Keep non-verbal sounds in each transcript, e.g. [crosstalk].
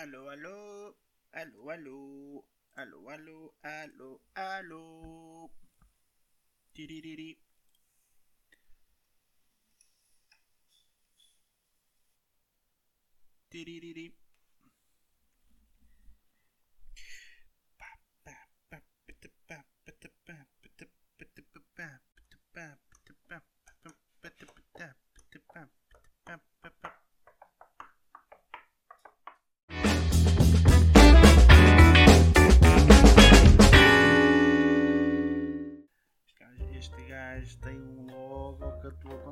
aló, aló, aló, aló, aló, aló, aló, aló. Tiririri. Tiririri.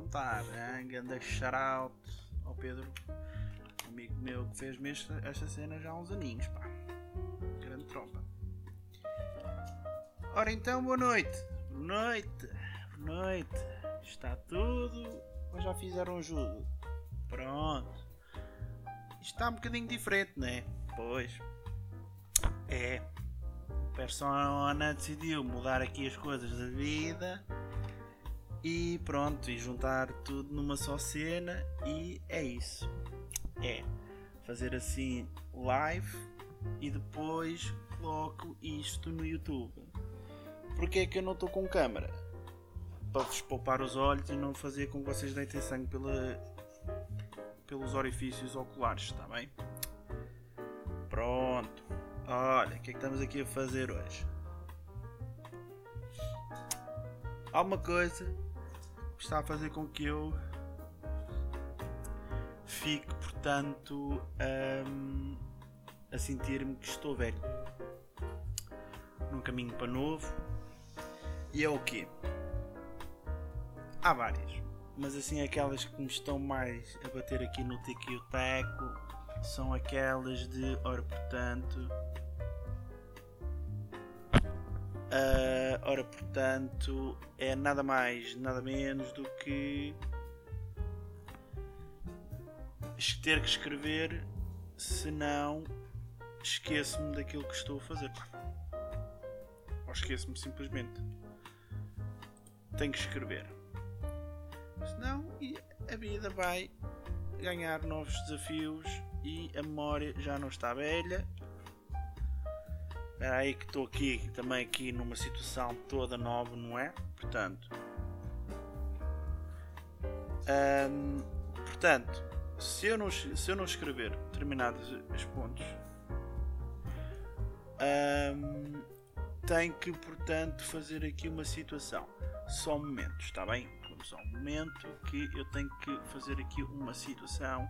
Contar. hein? Ganda shout ao Pedro, amigo meu que fez -me esta, cena já há uns aninhos. Pá. Grande tropa. Ora então, boa noite. Boa noite. Boa noite. Está tudo? Ou já fizeram um jogo? Pronto. Está um bocadinho diferente, não é? Pois. É. Persona decidiu mudar aqui as coisas da vida e pronto, e juntar tudo numa só cena e é isso. É fazer assim live e depois coloco isto no YouTube. Porquê é que eu não estou com câmera? Para vos poupar os olhos e não fazer com que vocês deitem sangue pela, pelos orifícios oculares, está bem? Pronto. Olha, o que é que estamos aqui a fazer hoje? Há uma coisa está a fazer com que eu fique, portanto, hum, a sentir-me que estou velho. Num caminho para novo. E é o quê? Há várias. Mas assim, aquelas que me estão mais a bater aqui no tico e o teco são aquelas de, ora, portanto. Ah, ora, portanto, é nada mais, nada menos do que ter que escrever, senão esqueço-me daquilo que estou a fazer. Ou esqueço-me simplesmente. Tenho que escrever. Senão a vida vai ganhar novos desafios e a memória já não está velha. Espera aí que estou aqui também aqui numa situação toda nova, não é? Portanto, portanto, se eu não se eu não escrever determinados os pontos, tenho que portanto fazer aqui uma situação. Só um momento, está bem? Vamos só um momento que eu tenho que fazer aqui uma situação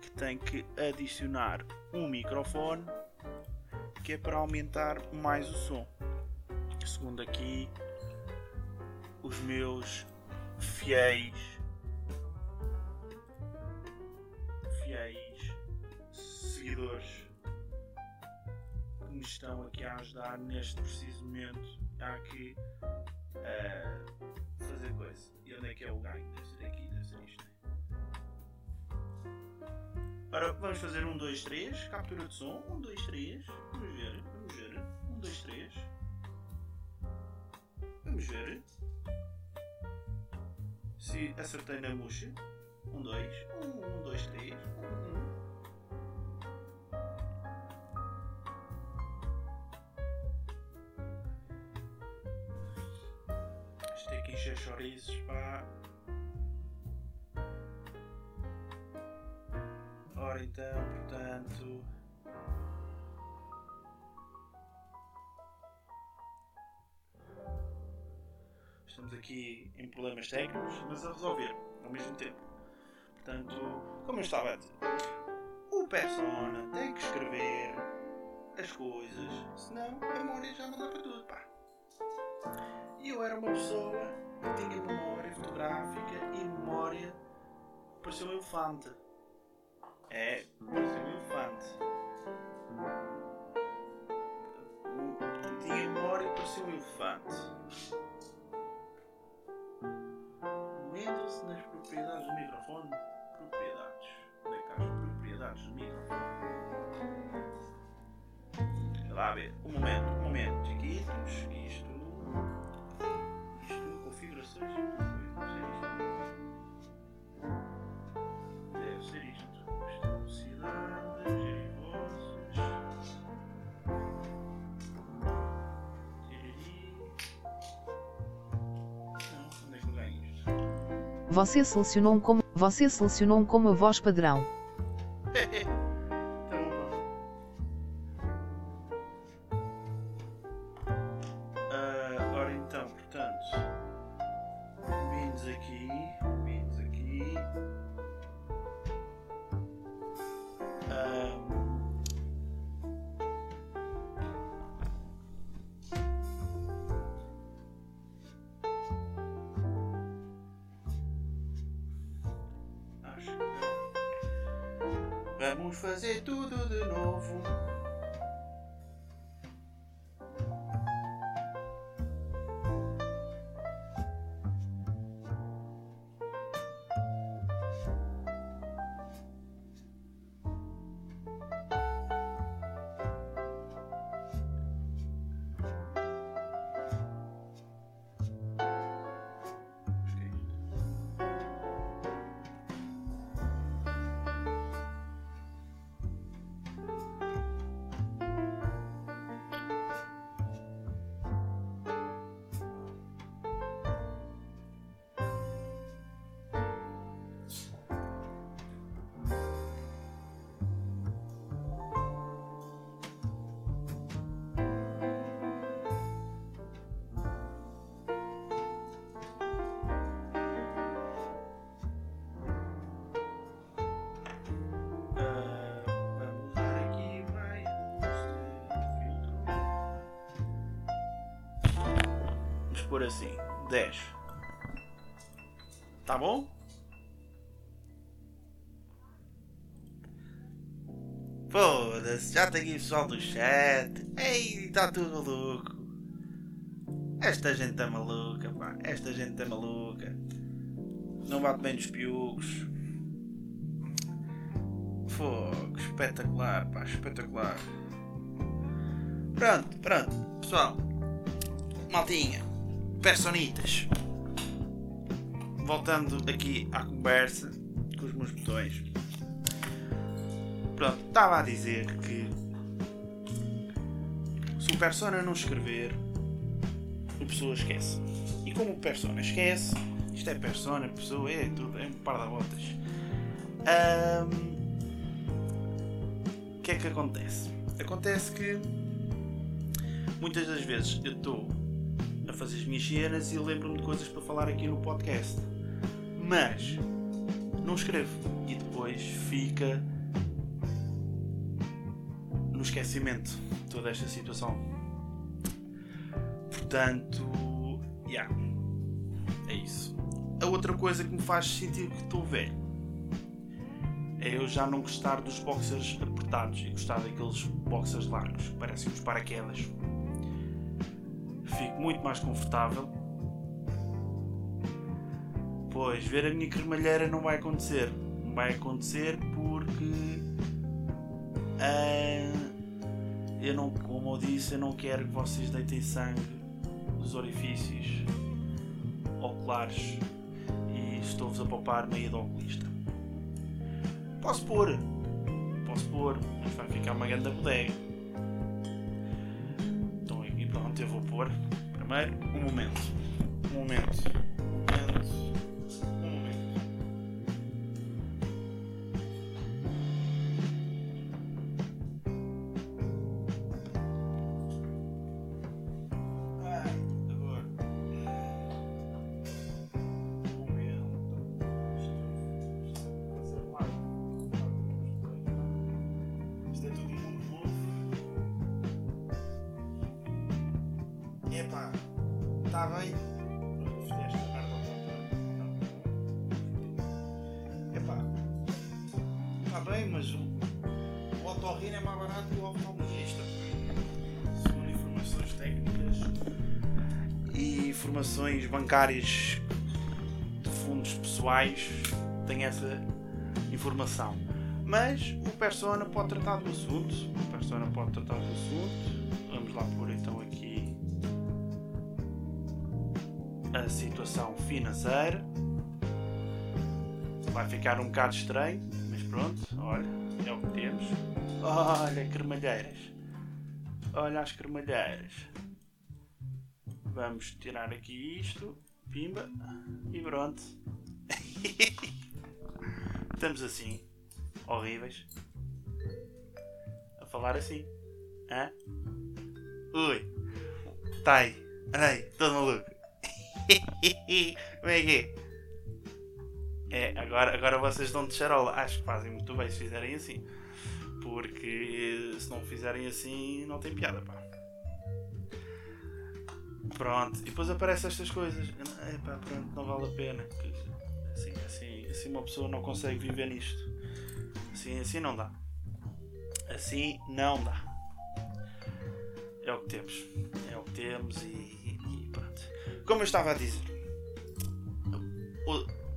que tem que adicionar um microfone que é para aumentar mais o som. Segundo aqui os meus fiéis fiéis seguidores que me estão aqui a ajudar neste preciso momento a aqui a fazer coisa. E onde é que é o ganho? Deve ser aqui, Ora, vamos fazer um, dois, três, captura de som, um, dois, três, vamos ver, vamos ver, um, dois, três, vamos ver. Se acertei na murcha, um, dois, um, um, dois, três, um, um. Isto que encher chouriços, pá. Então, portanto. Estamos aqui em problemas técnicos, mas a resolver ao mesmo tempo. Portanto, como eu estava a dizer, o persona tem que escrever as coisas, senão a memória já não dá para tudo, pá. E eu era uma pessoa que tinha memória fotográfica e memória parecia um elefante. É, parecia um elefante. Tinha memória e parecia um elefante. Metam-se nas propriedades do microfone. Propriedades. Onde é que as propriedades do microfone? Sei lá ver. Um momento, um momento, chiquitos. Isto. Isto, configurações. Isto. Você selecionou como você selecionou como a voz padrão. Vamos fazer tudo de novo. Pôr assim, 10. Tá bom? Foda-se, já tem aqui pessoal do chat. Ei, está tudo maluco. Esta gente é maluca, pá. Esta gente é maluca. Não bate bem dos piugos. Fogo, espetacular, pá, espetacular. Pronto, pronto, pessoal. Maltinha, personitas. Voltando aqui à conversa com os meus botões. Pronto, estava a dizer que se o persona não escrever, o pessoa esquece. E como o persona esquece, isto é persona, pessoa, é tudo, é um par de botas. O que é que acontece? Acontece que muitas das vezes eu estou fazer as minhas cenas e lembro-me de coisas para falar aqui no podcast, mas não escrevo e depois fica no esquecimento toda esta situação. Portanto, yeah, é isso. A outra coisa que me faz sentir que estou velho é eu já não gostar dos boxers apertados e gostar daqueles boxers largos, parecem uns paraquedas. Muito mais confortável. Pois ver a minha cremalheira não vai acontecer. Não vai acontecer porque ah, eu não, como eu disse, eu não quero que vocês deitem sangue nos orifícios oculares e estou-vos a poupar meia do oculista. Posso pôr, posso pôr, mas vai ficar uma grande bodega. Então aqui pronto, eu vou pôr primeiro um momento. Um momento. O otorrino é mais barato que o. Segundo informações técnicas e informações bancárias de fundos pessoais, tem essa informação. Mas o Persona pode tratar do assunto. O Persona pode tratar do assunto. Vamos lá pôr então aqui a situação financeira. Vai ficar um bocado estranho, mas pronto, olha, é o que temos. Olha, cremalheiras. Olha as cremalheiras. Vamos tirar aqui isto. Pimba. E pronto. [laughs] Estamos assim, horríveis, a falar assim. Hã? Ui, tá aí, olha aí, todo maluco. Como é que é? É, agora, agora vocês estão de charola. Acho que fazem muito bem se fizerem assim. Porque se não fizerem assim, não tem piada, pá. Pronto, e depois aparecem estas coisas. É pá, pronto, não vale a pena. Assim, assim, assim uma pessoa não consegue viver nisto. Assim, assim não dá. Assim não dá. É o que temos. É o que temos e, e pronto. Como eu estava a dizer,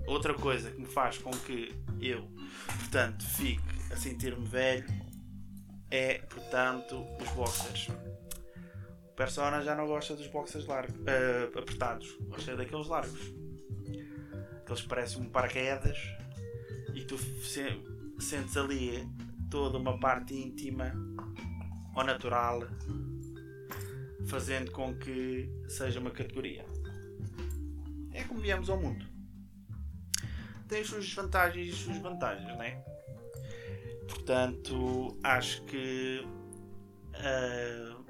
outra coisa que me faz com que eu, portanto, fique a sentir-me velho é, portanto, os boxers. O Persona já não gosta dos boxers largos, uh, apertados, gosta daqueles largos. Aqueles que parecem um paraquedas e tu se, sentes ali toda uma parte íntima ou natural, fazendo com que seja uma categoria. É como viemos ao mundo. Tem as suas vantagens e as suas vantagens, não é? Portanto, acho que uh,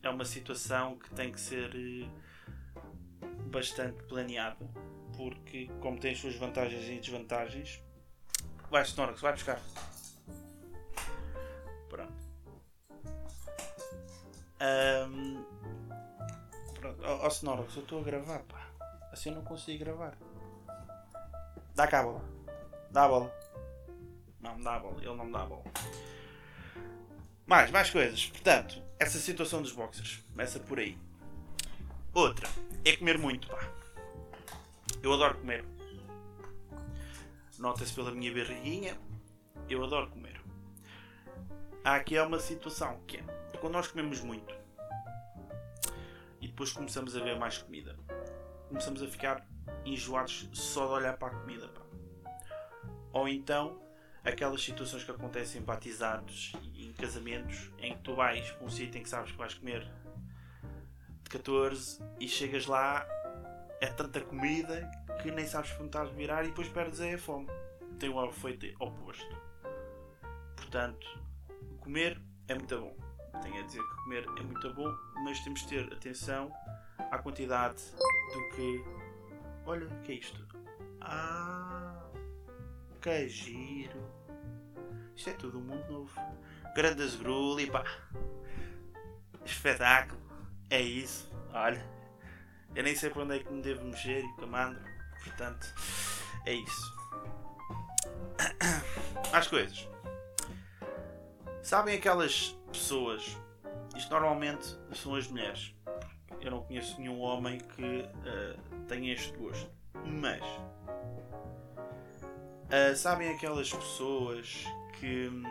é uma situação que tem que ser uh, bastante planeada, porque, como tem as suas vantagens e desvantagens, vai, Snorlax, vai buscar. Pronto. Um, pronto. Ó oh, Snorlax, eu estou a gravar, pá. Assim eu não consigo gravar. Dá cá a bola. Dá a bola. Não me dá a bola. Ele não me dá a bola. Mais, mais coisas. Portanto, essa situação dos boxers. Começa por aí. Outra. É comer muito, pá. Eu adoro comer. Nota-se pela minha barriguinha. Eu adoro comer. Há aqui uma situação que é quando nós comemos muito e depois começamos a ver mais comida, começamos a ficar enjoados só de olhar para a comida. Pá. Ou então aquelas situações que acontecem em batizados e em casamentos em que tu vais para um sítio em que sabes que vais comer de 14 e chegas lá, é tanta comida que nem sabes como estás a virar e depois perdes a fome. Tem o efeito oposto. Portanto, comer é muito bom. Tenho a dizer que comer é muito bom, mas temos de ter atenção à quantidade do que Olha, o que é isto? Ah, que giro. Isto é tudo um mundo novo. Grandes gruli, pá. Espetáculo. É isso. Olha. Eu nem sei para onde é que me devo mexer e comando. Portanto, é isso. [coughs] As coisas. Sabem aquelas pessoas. Isto normalmente são as mulheres. Eu não conheço nenhum homem que uh, tenho este gosto. Mas uh, sabem aquelas pessoas que hum,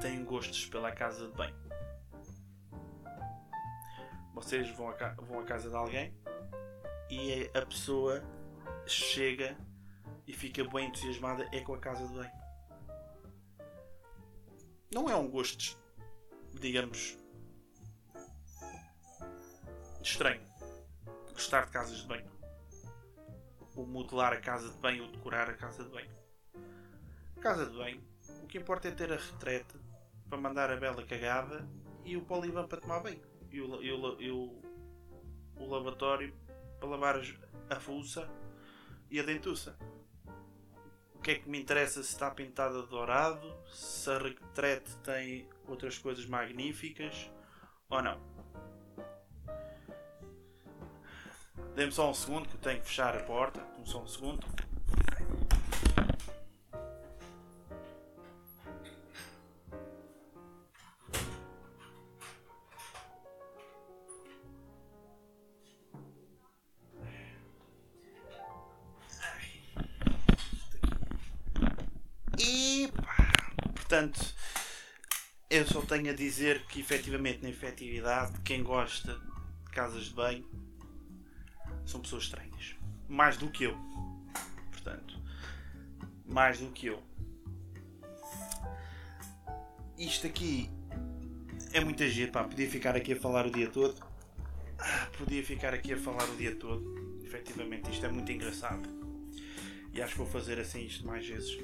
têm gostos pela casa de bem? Vocês vão vão à casa de alguém e a pessoa chega e fica bem entusiasmada é com a casa de bem. Não é um gosto, digamos, estranho gostar de casas de banho. O modelar a casa de banho ou decorar a casa de banho. Casa de banho, o que importa é ter a retrete para mandar a bela cagada e o polivan para tomar banho. E o, e o, e o, o lavatório para lavar a fuça e a dentuça. O que é que me interessa se está pintada de dourado, se a retrete tem outras coisas magníficas ou não. Dê-me só um segundo que eu tenho que fechar a porta. Dê-me só um segundo. Tenho a dizer que efetivamente na efetividade, quem gosta de casas de banho são pessoas estranhas. Mais do que eu. Portanto, mais do que eu. Isto aqui é muita gente, pá. Podia ficar aqui a falar o dia todo. Ah, podia ficar aqui a falar o dia todo. Efetivamente, isto é muito engraçado. e acho que vou fazer assim isto mais vezes.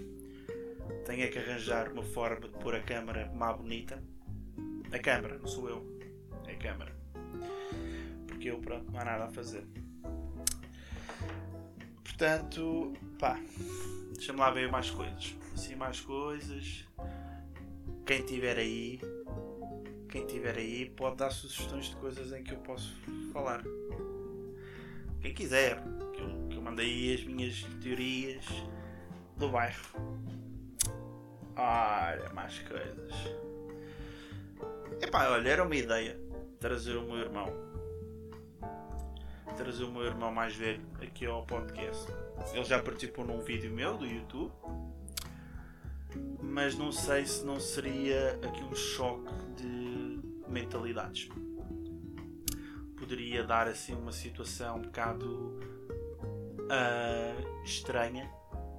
Tenho é que arranjar uma forma de pôr a câmera mais bonita. A câmera, não sou eu. É a câmera. Porque eu, pronto, não há nada a fazer. Portanto, pá, deixa-me lá ver mais coisas. Assim, mais coisas. Quem tiver aí, quem tiver aí, pode dar sugestões de coisas em que eu posso falar. Quem quiser, que eu, que eu mandei as minhas teorias do bairro. Olha, mais coisas. Epá, olha, era uma ideia trazer o meu irmão. Trazer o meu irmão mais velho aqui ao podcast. Ele já participou num vídeo meu do YouTube. Mas não sei se não seria aqui um choque de mentalidades. Poderia dar assim uma situação um bocado uh, estranha.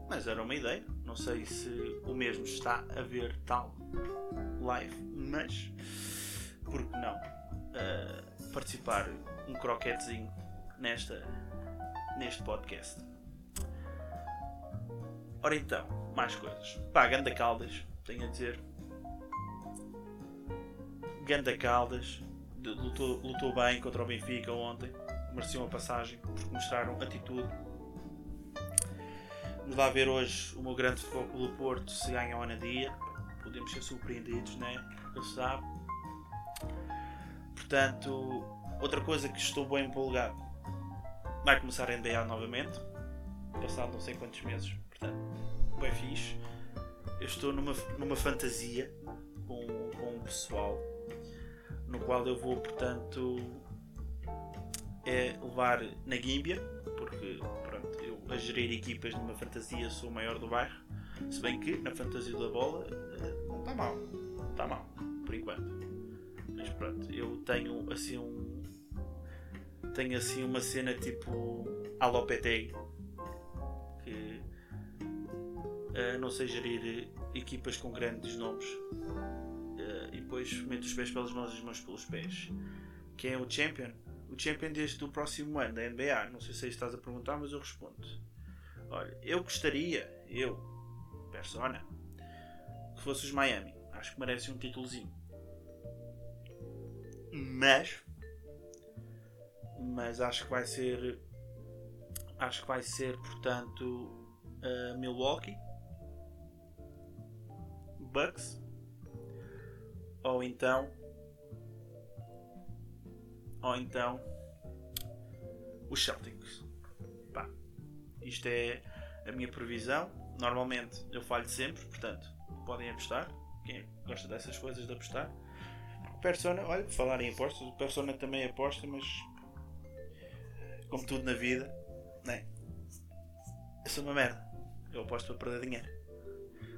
Mas era uma ideia. Não sei se o mesmo está a ver tal live, mas por que não uh, participar um croquetezinho nesta, neste podcast. Ora então, mais coisas. Pá, Ganda Caldas, tenho a dizer. Ganda Caldas lutou, lutou bem contra o Benfica ontem. Mereciam a passagem porque mostraram atitude. Vamos lá ver hoje o meu grande foco do Porto se ganha o Anadia. Podemos ser surpreendidos, né? Eu sabe. Portanto, outra coisa que estou bem empolgado vai começar a NBA novamente. Passado não sei quantos meses. Portanto, bem fixe. Eu estou numa, numa fantasia com, com o pessoal no qual eu vou, portanto, é levar na Gímbia, porque pronto, eu a gerir equipas numa fantasia sou o maior do bairro, se bem que na fantasia da bola eh, não está mal, está mal, por enquanto. Mas pronto, eu tenho assim um. Tenho assim uma cena tipo Alopeteg que uh, não sei gerir equipas com grandes nomes uh, e depois meto os pés pelas mãos e as mãos pelos pés. Quem é o Champion? O Champion deste do próximo ano da NBA. Não sei se estás a perguntar, mas eu respondo. Olha, eu gostaria, eu, persona, que fosse os Miami. Acho que merece um títulozinho. Mas mas acho que vai ser acho que vai ser portanto uh, Milwaukee Bucks ou então ou então os Celtics. Pá, isto é a minha previsão normalmente eu falho sempre portanto podem apostar quem gosta dessas coisas de apostar Persona, olha, falar em apostas, Persona também aposta, mas como tudo na vida, né? Eu sou uma merda. Eu aposto para perder dinheiro.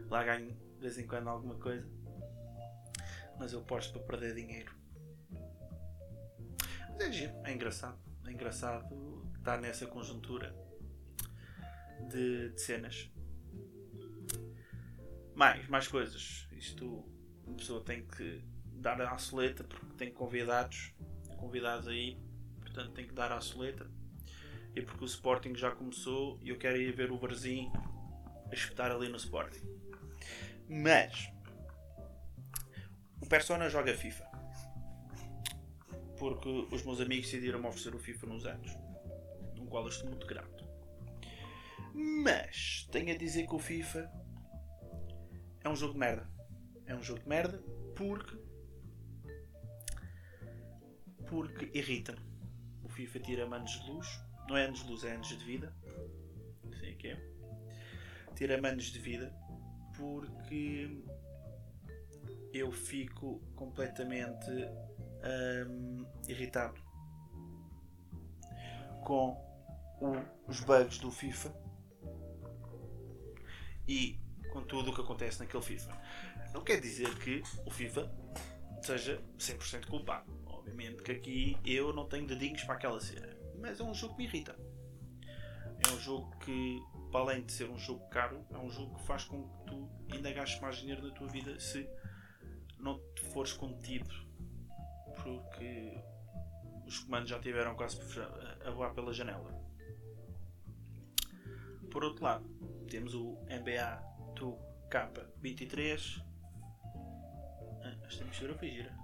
Lá ganho de vez em quando alguma coisa, mas eu aposto para perder dinheiro. Mas é giro, é engraçado. É engraçado estar nessa conjuntura de, de cenas. Mais, mais coisas. Isto, uma pessoa tem que dar a soleta porque tem convidados, convidados aí, portanto tem que dar a soleta. E porque o Sporting já começou e eu quero ir ver o Varzim a espetar ali no Sporting. Mas o Persona joga FIFA. Porque os meus amigos decidiram me oferecer o FIFA nos anos. No qual eu estou muito grato. Mas tenho a dizer que o FIFA é um jogo de merda. É um jogo de merda porque porque irrita-me. O FIFA tira-me anos de luz. Não é anos de luz, é anos de vida. É que é. Tira-me anos de vida porque eu fico completamente hum, irritado com os bugs do FIFA e com tudo o que acontece naquele FIFA. Não quer dizer que o FIFA seja 100% culpado. Obviamente que aqui eu não tenho dedinhos para aquela cena. Mas é um jogo que me irrita. É um jogo que, para além de ser um jogo caro, é um jogo que faz com que tu ainda gastes mais dinheiro na tua vida se não te fores contido. Porque os comandos já tiveram quase a voar pela janela. Por outro lado, temos o NBA 2K23. Ah, esta mistura foi gira.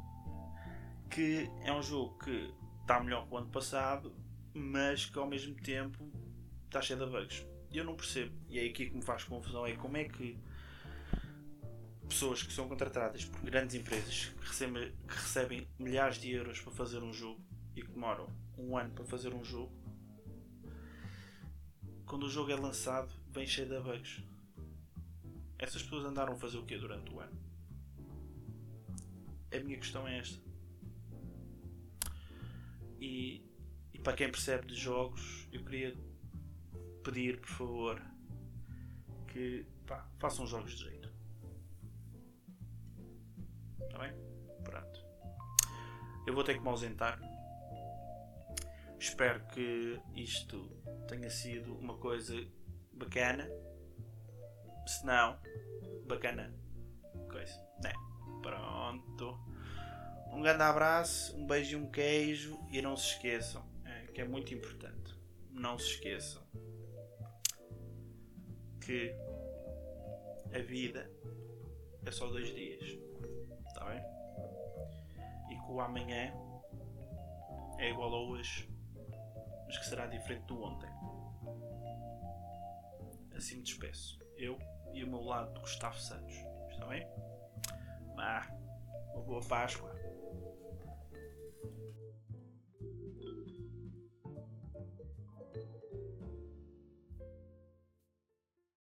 Que é um jogo que está melhor que o ano passado, mas que ao mesmo tempo está cheio de bugs. Eu não percebo. E é aqui que me faz confusão. É como é que pessoas que são contratadas por grandes empresas que recebem, que recebem milhares de euros para fazer um jogo e que demoram um ano para fazer um jogo, quando o jogo é lançado, vem cheio de bugs. Essas pessoas andaram a fazer o quê durante o ano? A minha questão é esta. E, e para quem percebe de jogos, eu queria pedir, por favor, que pá, façam jogos de jeito. Está bem? Pronto. Eu vou ter que me ausentar. Espero que isto tenha sido uma coisa bacana. Se não, bacana coisa. Né? Pronto. Um grande abraço, um beijo e um queijo. E não se esqueçam, é, que é muito importante. Não se esqueçam que a vida é só dois dias. Está bem? E que o amanhã é igual ao hoje, mas que será diferente do ontem. Assim me despeço. Eu e o meu lado de Gustavo Santos. Está bem? Ah, uma boa Páscoa.